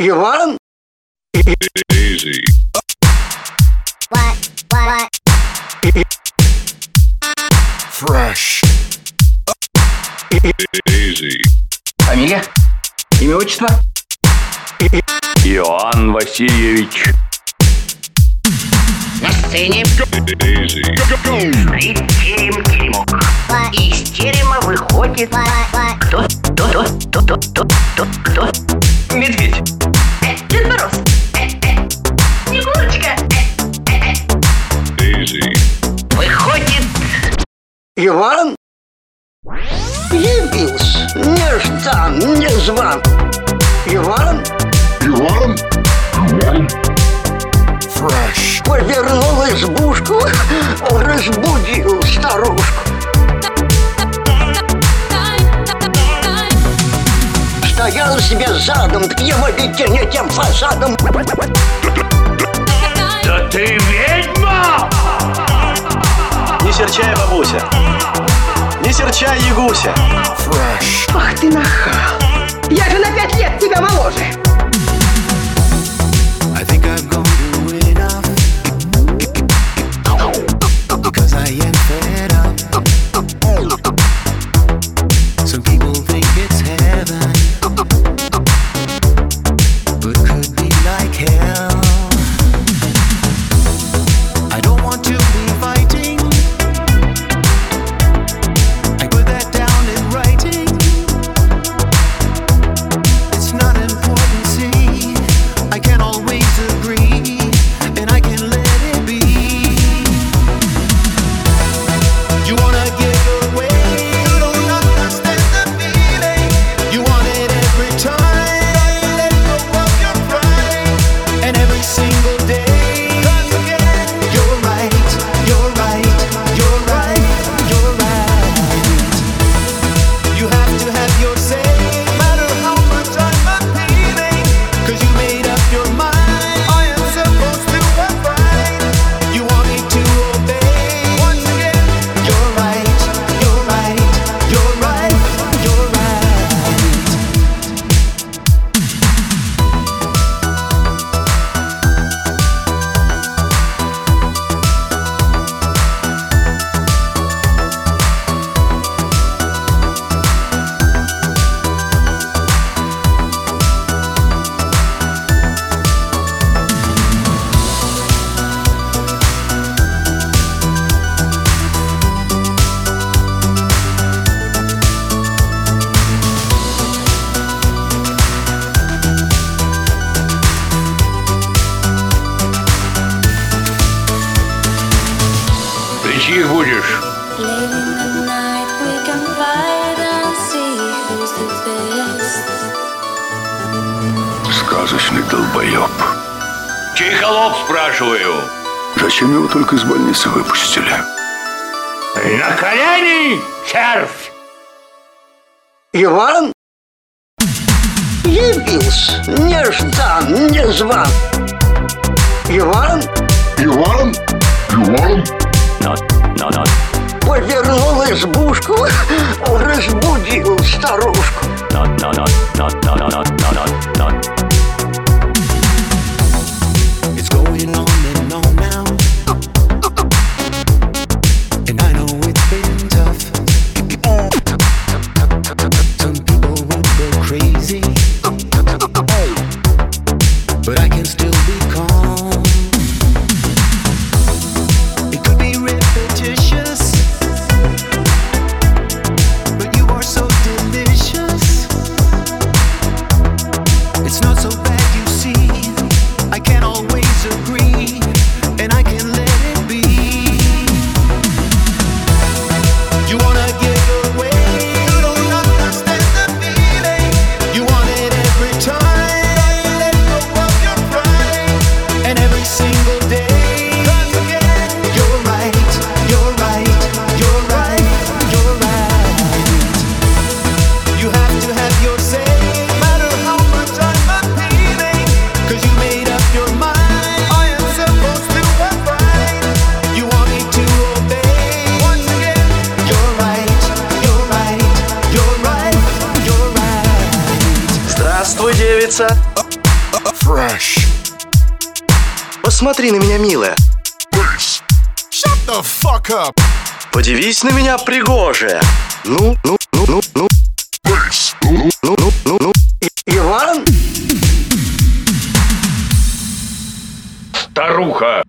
Иван? Easy. What? What? Fresh. Easy. Фамилия? Имя, отчество? Иоанн Васильевич. На сцене стоит терем теремок. Из терема выходит кто? Кто? Кто? Кто? Кто? Кто? Медведь. Иван явился не ждал, не незван. Иван? Иван? Иван? Фрэш. Повернул избушку, разбудил старушку. Стоял себе задом, к его беде не тем фасадом. серчай, бабуся. Не серчай, ягуся. Фрэш. Ах ты нахал. Я же на пять лет тебя моложе. чьих будешь? Сказочный долбоеб. Чей холоп, спрашиваю? Зачем его только из больницы выпустили? На колени, червь! Иван явился, не ждан, не зван. Иван? Иван? Иван? Not Повернул избушку, разбудил старушку. It's going on and on now. And I know it's been tough. Some people would go crazy. называется... Fresh. Посмотри на меня, милая. Shut the fuck up. Подивись на меня, пригожая. Ну, ну, ну, ну. Ну, ну ну, ну, ну, ну, ну. Иван? Старуха.